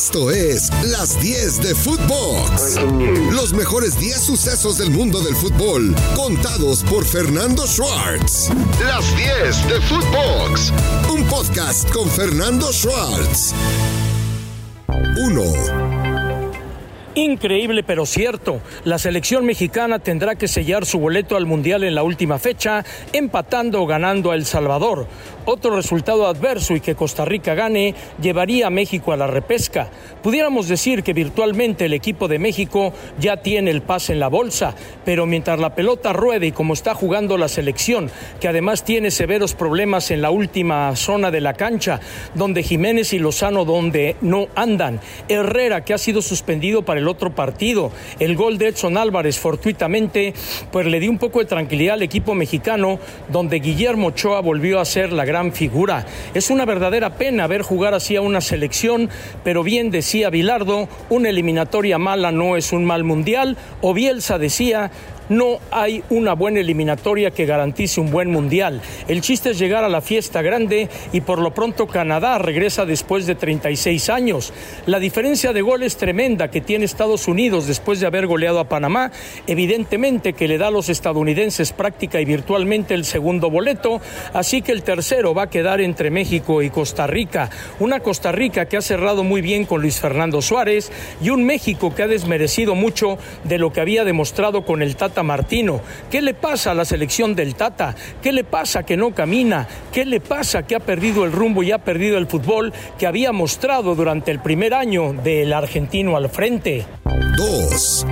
Esto es Las 10 de Footbox. Los mejores 10 sucesos del mundo del fútbol, contados por Fernando Schwartz. Las 10 de Footbox. Un podcast con Fernando Schwartz. 1. Increíble pero cierto, la selección mexicana tendrá que sellar su boleto al Mundial en la última fecha, empatando o ganando a El Salvador. Otro resultado adverso y que Costa Rica gane llevaría a México a la repesca. Pudiéramos decir que virtualmente el equipo de México ya tiene el pase en la bolsa, pero mientras la pelota ruede y como está jugando la selección, que además tiene severos problemas en la última zona de la cancha, donde Jiménez y Lozano donde no andan, Herrera que ha sido suspendido para el otro partido, el gol de Edson Álvarez fortuitamente, pues le dio un poco de tranquilidad al equipo mexicano, donde Guillermo Ochoa volvió a ser la gran figura. Es una verdadera pena ver jugar así a una selección, pero bien decía Bilardo, una eliminatoria mala no es un mal mundial, o Bielsa decía, no hay una buena eliminatoria que garantice un buen mundial. El chiste es llegar a la fiesta grande y por lo pronto Canadá regresa después de 36 años. La diferencia de gol es tremenda que tiene Estados Unidos después de haber goleado a Panamá, evidentemente que le da a los estadounidenses práctica y virtualmente el segundo boleto, así que el tercero va a quedar entre México y Costa Rica. Una Costa Rica que ha cerrado muy bien con Luis Fernando Suárez y un México que ha desmerecido mucho de lo que había demostrado con el Tata Martino. ¿Qué le pasa a la selección del Tata? ¿Qué le pasa que no camina? ¿Qué le pasa que ha perdido el rumbo y ha perdido el fútbol que había mostrado durante el primer año del argentino al frente? Dos.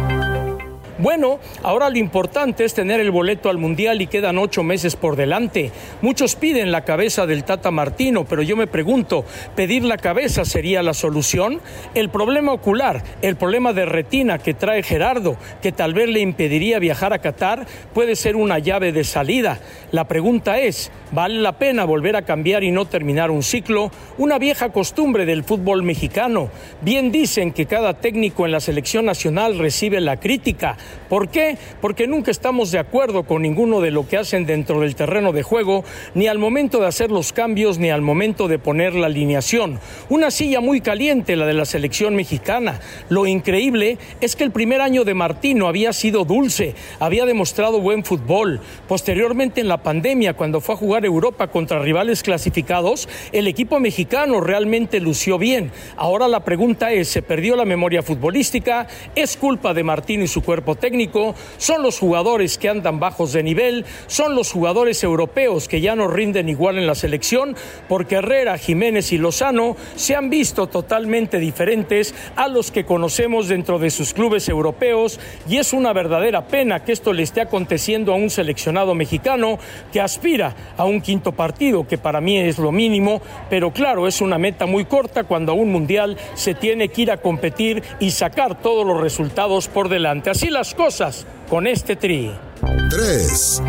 Bueno, ahora lo importante es tener el boleto al Mundial y quedan ocho meses por delante. Muchos piden la cabeza del Tata Martino, pero yo me pregunto, ¿pedir la cabeza sería la solución? El problema ocular, el problema de retina que trae Gerardo, que tal vez le impediría viajar a Qatar, puede ser una llave de salida. La pregunta es, ¿vale la pena volver a cambiar y no terminar un ciclo? Una vieja costumbre del fútbol mexicano. Bien dicen que cada técnico en la selección nacional recibe la crítica ¿Por qué? Porque nunca estamos de acuerdo con ninguno de lo que hacen dentro del terreno de juego, ni al momento de hacer los cambios, ni al momento de poner la alineación. Una silla muy caliente, la de la selección mexicana. Lo increíble es que el primer año de Martino había sido dulce, había demostrado buen fútbol. Posteriormente, en la pandemia, cuando fue a jugar Europa contra rivales clasificados, el equipo mexicano realmente lució bien. Ahora la pregunta es, ¿se perdió la memoria futbolística? ¿Es culpa de Martino y su cuerpo técnico, son los jugadores que andan bajos de nivel, son los jugadores europeos que ya no rinden igual en la selección, porque Herrera, Jiménez y Lozano se han visto totalmente diferentes a los que conocemos dentro de sus clubes europeos y es una verdadera pena que esto le esté aconteciendo a un seleccionado mexicano que aspira a un quinto partido, que para mí es lo mínimo, pero claro, es una meta muy corta cuando a un mundial se tiene que ir a competir y sacar todos los resultados por delante. Así las cosas con este tri. 3.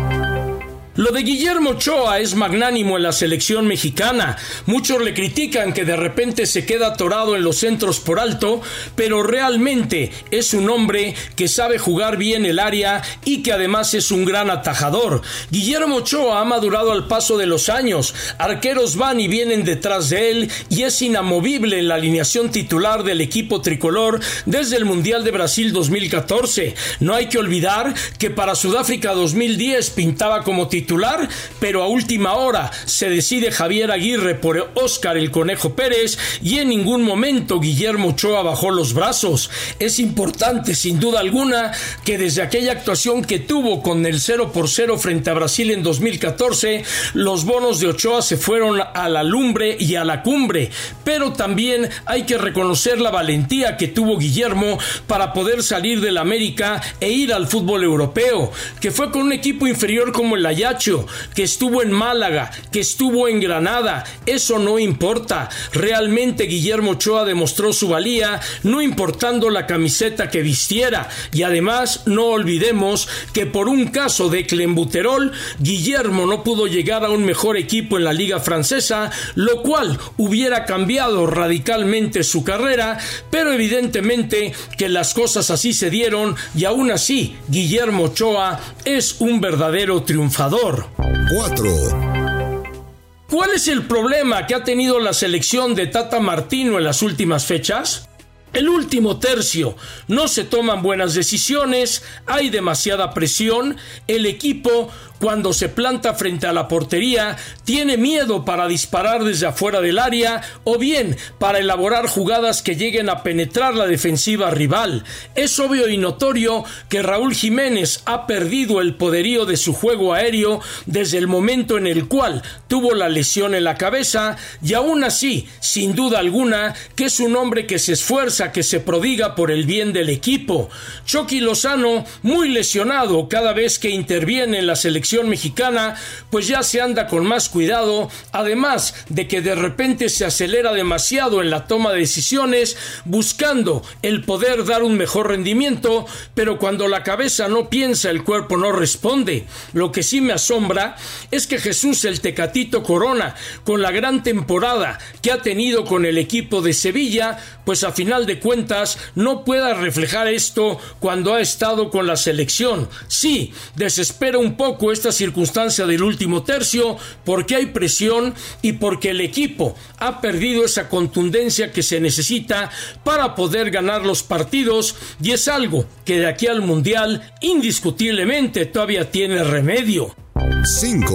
Lo de Guillermo Ochoa es magnánimo en la selección mexicana. Muchos le critican que de repente se queda atorado en los centros por alto, pero realmente es un hombre que sabe jugar bien el área y que además es un gran atajador. Guillermo Ochoa ha madurado al paso de los años. Arqueros van y vienen detrás de él y es inamovible en la alineación titular del equipo tricolor desde el Mundial de Brasil 2014. No hay que olvidar que para Sudáfrica 2010 pintaba como titular pero a última hora se decide Javier Aguirre por Oscar el Conejo Pérez y en ningún momento Guillermo Ochoa bajó los brazos. Es importante, sin duda alguna, que desde aquella actuación que tuvo con el 0 por 0 frente a Brasil en 2014, los bonos de Ochoa se fueron a la lumbre y a la cumbre, pero también hay que reconocer la valentía que tuvo Guillermo para poder salir del América e ir al fútbol europeo, que fue con un equipo inferior como el Que estuvo en Málaga, que estuvo en Granada, eso no importa. Realmente Guillermo Ochoa demostró su valía, no importando la camiseta que vistiera. Y además, no olvidemos que por un caso de clembuterol, Guillermo no pudo llegar a un mejor equipo en la liga francesa, lo cual hubiera cambiado radicalmente su carrera, pero evidentemente que las cosas así se dieron y aún así Guillermo Ochoa es un verdadero triunfador. 4. ¿Cuál es el problema que ha tenido la selección de Tata Martino en las últimas fechas? El último tercio, no se toman buenas decisiones, hay demasiada presión, el equipo cuando se planta frente a la portería, tiene miedo para disparar desde afuera del área o bien para elaborar jugadas que lleguen a penetrar la defensiva rival. Es obvio y notorio que Raúl Jiménez ha perdido el poderío de su juego aéreo desde el momento en el cual tuvo la lesión en la cabeza y aún así, sin duda alguna, que es un hombre que se esfuerza, que se prodiga por el bien del equipo. Chucky Lozano, muy lesionado cada vez que interviene en la selección mexicana, pues ya se anda con más cuidado, además de que de repente se acelera demasiado en la toma de decisiones, buscando el poder dar un mejor rendimiento, pero cuando la cabeza no piensa, el cuerpo no responde. Lo que sí me asombra es que Jesús el Tecatito Corona, con la gran temporada que ha tenido con el equipo de Sevilla, pues a final de cuentas no pueda reflejar esto cuando ha estado con la selección. Sí, desespera un poco esta circunstancia del último tercio porque hay presión y porque el equipo ha perdido esa contundencia que se necesita para poder ganar los partidos y es algo que de aquí al Mundial indiscutiblemente todavía tiene remedio. 5.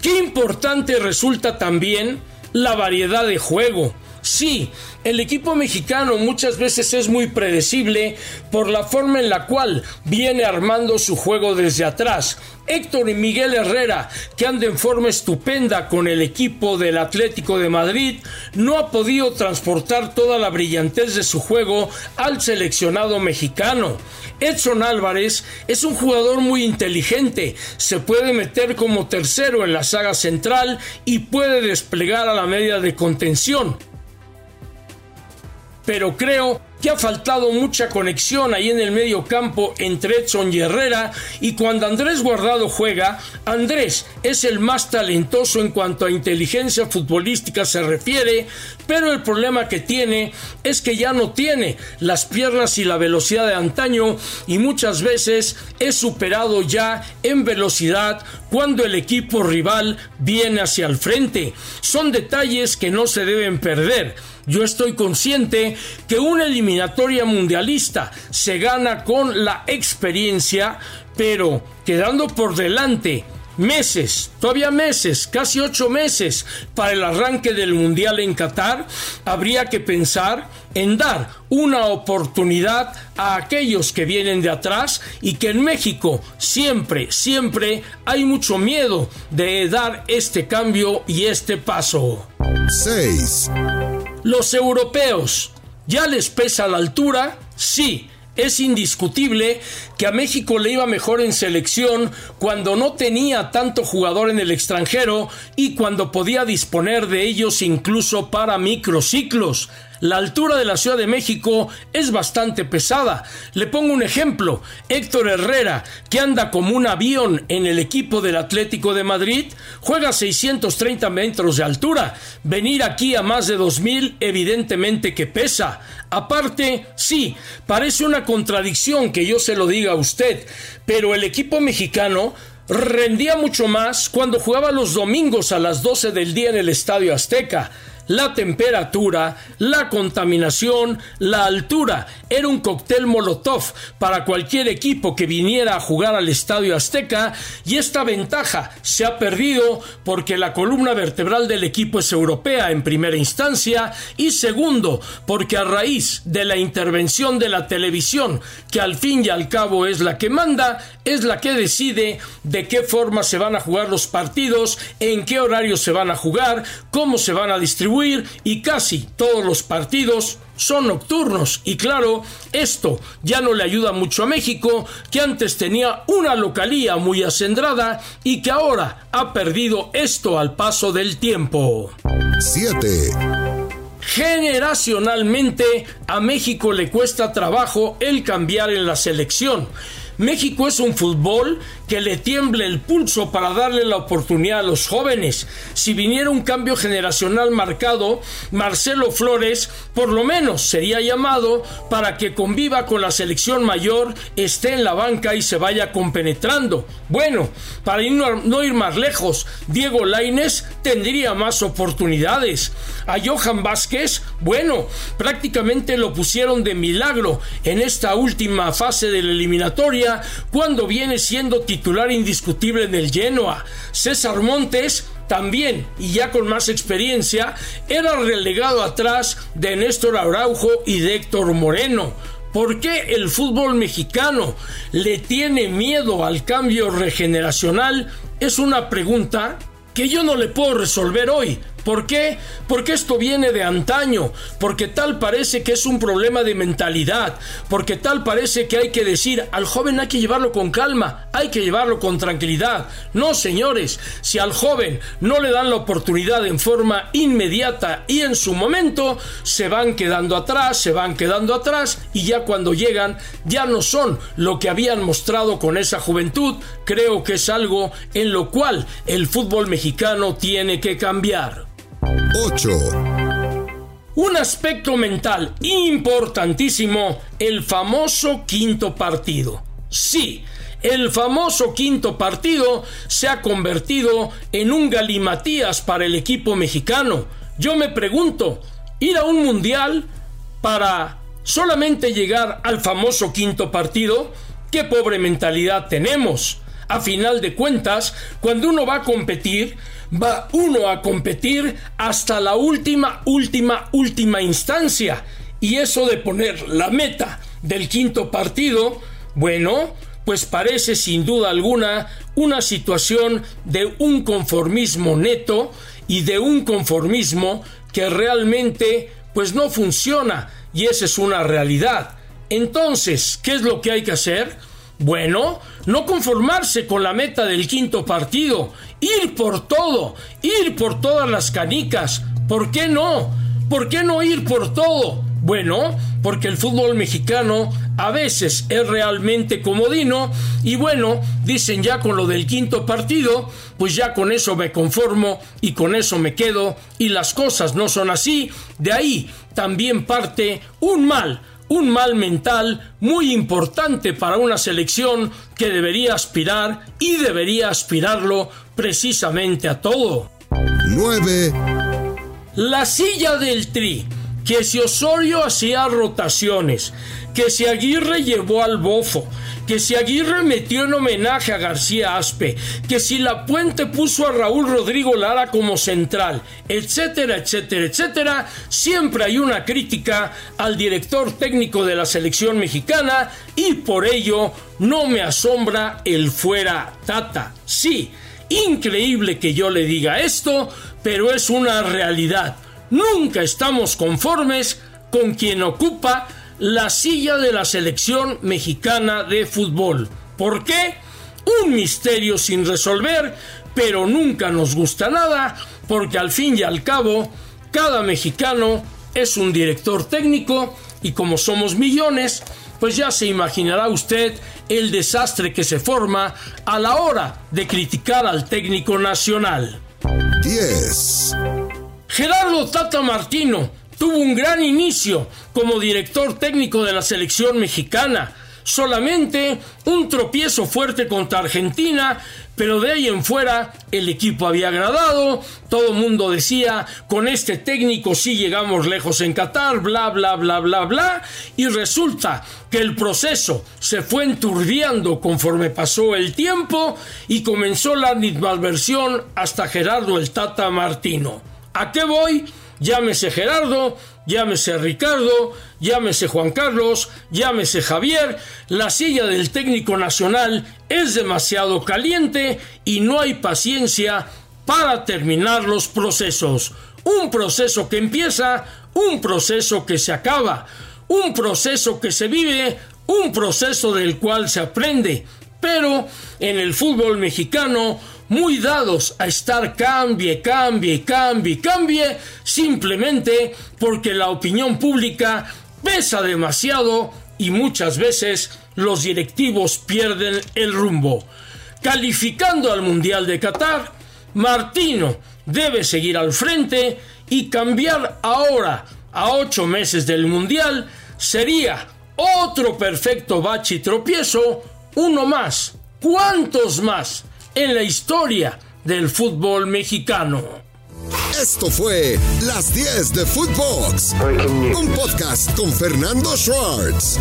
Qué importante resulta también la variedad de juego. Sí, el equipo mexicano muchas veces es muy predecible por la forma en la cual viene armando su juego desde atrás. Héctor y Miguel Herrera, que anda en forma estupenda con el equipo del Atlético de Madrid, no ha podido transportar toda la brillantez de su juego al seleccionado mexicano. Edson Álvarez es un jugador muy inteligente, se puede meter como tercero en la saga central y puede desplegar a la media de contención pero creo que ha faltado mucha conexión ahí en el medio campo entre Edson y Herrera y cuando Andrés Guardado juega, Andrés es el más talentoso en cuanto a inteligencia futbolística se refiere, pero el problema que tiene es que ya no tiene las piernas y la velocidad de antaño y muchas veces es superado ya en velocidad cuando el equipo rival viene hacia el frente. Son detalles que no se deben perder. Yo estoy consciente que una eliminatoria mundialista se gana con la experiencia, pero quedando por delante meses, todavía meses, casi ocho meses para el arranque del Mundial en Qatar, habría que pensar en dar una oportunidad a aquellos que vienen de atrás y que en México siempre, siempre hay mucho miedo de dar este cambio y este paso. 6. Los europeos, ¿ya les pesa la altura? Sí, es indiscutible que a México le iba mejor en selección cuando no tenía tanto jugador en el extranjero y cuando podía disponer de ellos incluso para microciclos. La altura de la Ciudad de México es bastante pesada. Le pongo un ejemplo. Héctor Herrera, que anda como un avión en el equipo del Atlético de Madrid, juega 630 metros de altura. Venir aquí a más de 2000 evidentemente que pesa. Aparte, sí, parece una contradicción que yo se lo diga a usted, pero el equipo mexicano rendía mucho más cuando jugaba los domingos a las 12 del día en el Estadio Azteca la temperatura, la contaminación, la altura. Era un cóctel molotov para cualquier equipo que viniera a jugar al Estadio Azteca y esta ventaja se ha perdido porque la columna vertebral del equipo es europea en primera instancia y segundo porque a raíz de la intervención de la televisión que al fin y al cabo es la que manda, es la que decide de qué forma se van a jugar los partidos, en qué horario se van a jugar, cómo se van a distribuir y casi todos los partidos son nocturnos y claro, esto ya no le ayuda mucho a México, que antes tenía una localía muy acendrada y que ahora ha perdido esto al paso del tiempo. 7. Generacionalmente a México le cuesta trabajo el cambiar en la selección. México es un fútbol que le tiemble el pulso para darle la oportunidad a los jóvenes. Si viniera un cambio generacional marcado, Marcelo Flores por lo menos sería llamado para que conviva con la selección mayor, esté en la banca y se vaya compenetrando. Bueno, para no ir más lejos, Diego Laines tendría más oportunidades. A Johan Vázquez, bueno, prácticamente lo pusieron de milagro en esta última fase de la eliminatoria cuando viene siendo titular indiscutible en el Genoa. César Montes también, y ya con más experiencia, era relegado atrás de Néstor Araujo y de Héctor Moreno. ¿Por qué el fútbol mexicano le tiene miedo al cambio regeneracional? Es una pregunta que yo no le puedo resolver hoy, ¿Por qué? Porque esto viene de antaño, porque tal parece que es un problema de mentalidad, porque tal parece que hay que decir al joven hay que llevarlo con calma, hay que llevarlo con tranquilidad. No, señores, si al joven no le dan la oportunidad en forma inmediata y en su momento, se van quedando atrás, se van quedando atrás y ya cuando llegan ya no son lo que habían mostrado con esa juventud. Creo que es algo en lo cual el fútbol mexicano tiene que cambiar. 8. Un aspecto mental importantísimo, el famoso quinto partido. Sí, el famoso quinto partido se ha convertido en un galimatías para el equipo mexicano. Yo me pregunto, ¿ir a un mundial para solamente llegar al famoso quinto partido? ¿Qué pobre mentalidad tenemos? A final de cuentas, cuando uno va a competir, va uno a competir hasta la última, última, última instancia. Y eso de poner la meta del quinto partido, bueno, pues parece sin duda alguna una situación de un conformismo neto y de un conformismo que realmente pues no funciona y esa es una realidad. Entonces, ¿qué es lo que hay que hacer? Bueno, no conformarse con la meta del quinto partido, ir por todo, ir por todas las canicas. ¿Por qué no? ¿Por qué no ir por todo? Bueno, porque el fútbol mexicano a veces es realmente comodino y bueno, dicen ya con lo del quinto partido, pues ya con eso me conformo y con eso me quedo y las cosas no son así. De ahí también parte un mal un mal mental muy importante para una selección que debería aspirar y debería aspirarlo precisamente a todo. 9. La silla del tri, que si Osorio hacía rotaciones, que si Aguirre llevó al bofo, que si Aguirre metió en homenaje a García Aspe, que si La Puente puso a Raúl Rodrigo Lara como central, etcétera, etcétera, etcétera, siempre hay una crítica al director técnico de la selección mexicana y por ello no me asombra el fuera Tata. Sí, increíble que yo le diga esto, pero es una realidad. Nunca estamos conformes con quien ocupa la silla de la selección mexicana de fútbol. ¿Por qué? Un misterio sin resolver, pero nunca nos gusta nada, porque al fin y al cabo, cada mexicano es un director técnico y como somos millones, pues ya se imaginará usted el desastre que se forma a la hora de criticar al técnico nacional. 10. Gerardo Tata Martino tuvo un gran inicio como director técnico de la selección mexicana. Solamente un tropiezo fuerte contra Argentina, pero de ahí en fuera el equipo había agradado, todo mundo decía, con este técnico sí llegamos lejos en Qatar, bla, bla, bla, bla, bla, y resulta que el proceso se fue enturbiando conforme pasó el tiempo y comenzó la animadversión hasta Gerardo el Tata Martino. ¿A qué voy? llámese Gerardo, llámese Ricardo, llámese Juan Carlos, llámese Javier, la silla del técnico nacional es demasiado caliente y no hay paciencia para terminar los procesos. Un proceso que empieza, un proceso que se acaba, un proceso que se vive, un proceso del cual se aprende. Pero en el fútbol mexicano muy dados a estar cambie, cambie, cambie, cambie, simplemente porque la opinión pública pesa demasiado y muchas veces los directivos pierden el rumbo. calificando al Mundial de Qatar, Martino debe seguir al frente y cambiar ahora a ocho meses del Mundial sería otro perfecto bache y tropiezo, uno más, ¿cuántos más en la historia del fútbol mexicano? Esto fue Las 10 de Footbox, un podcast con Fernando Schwartz.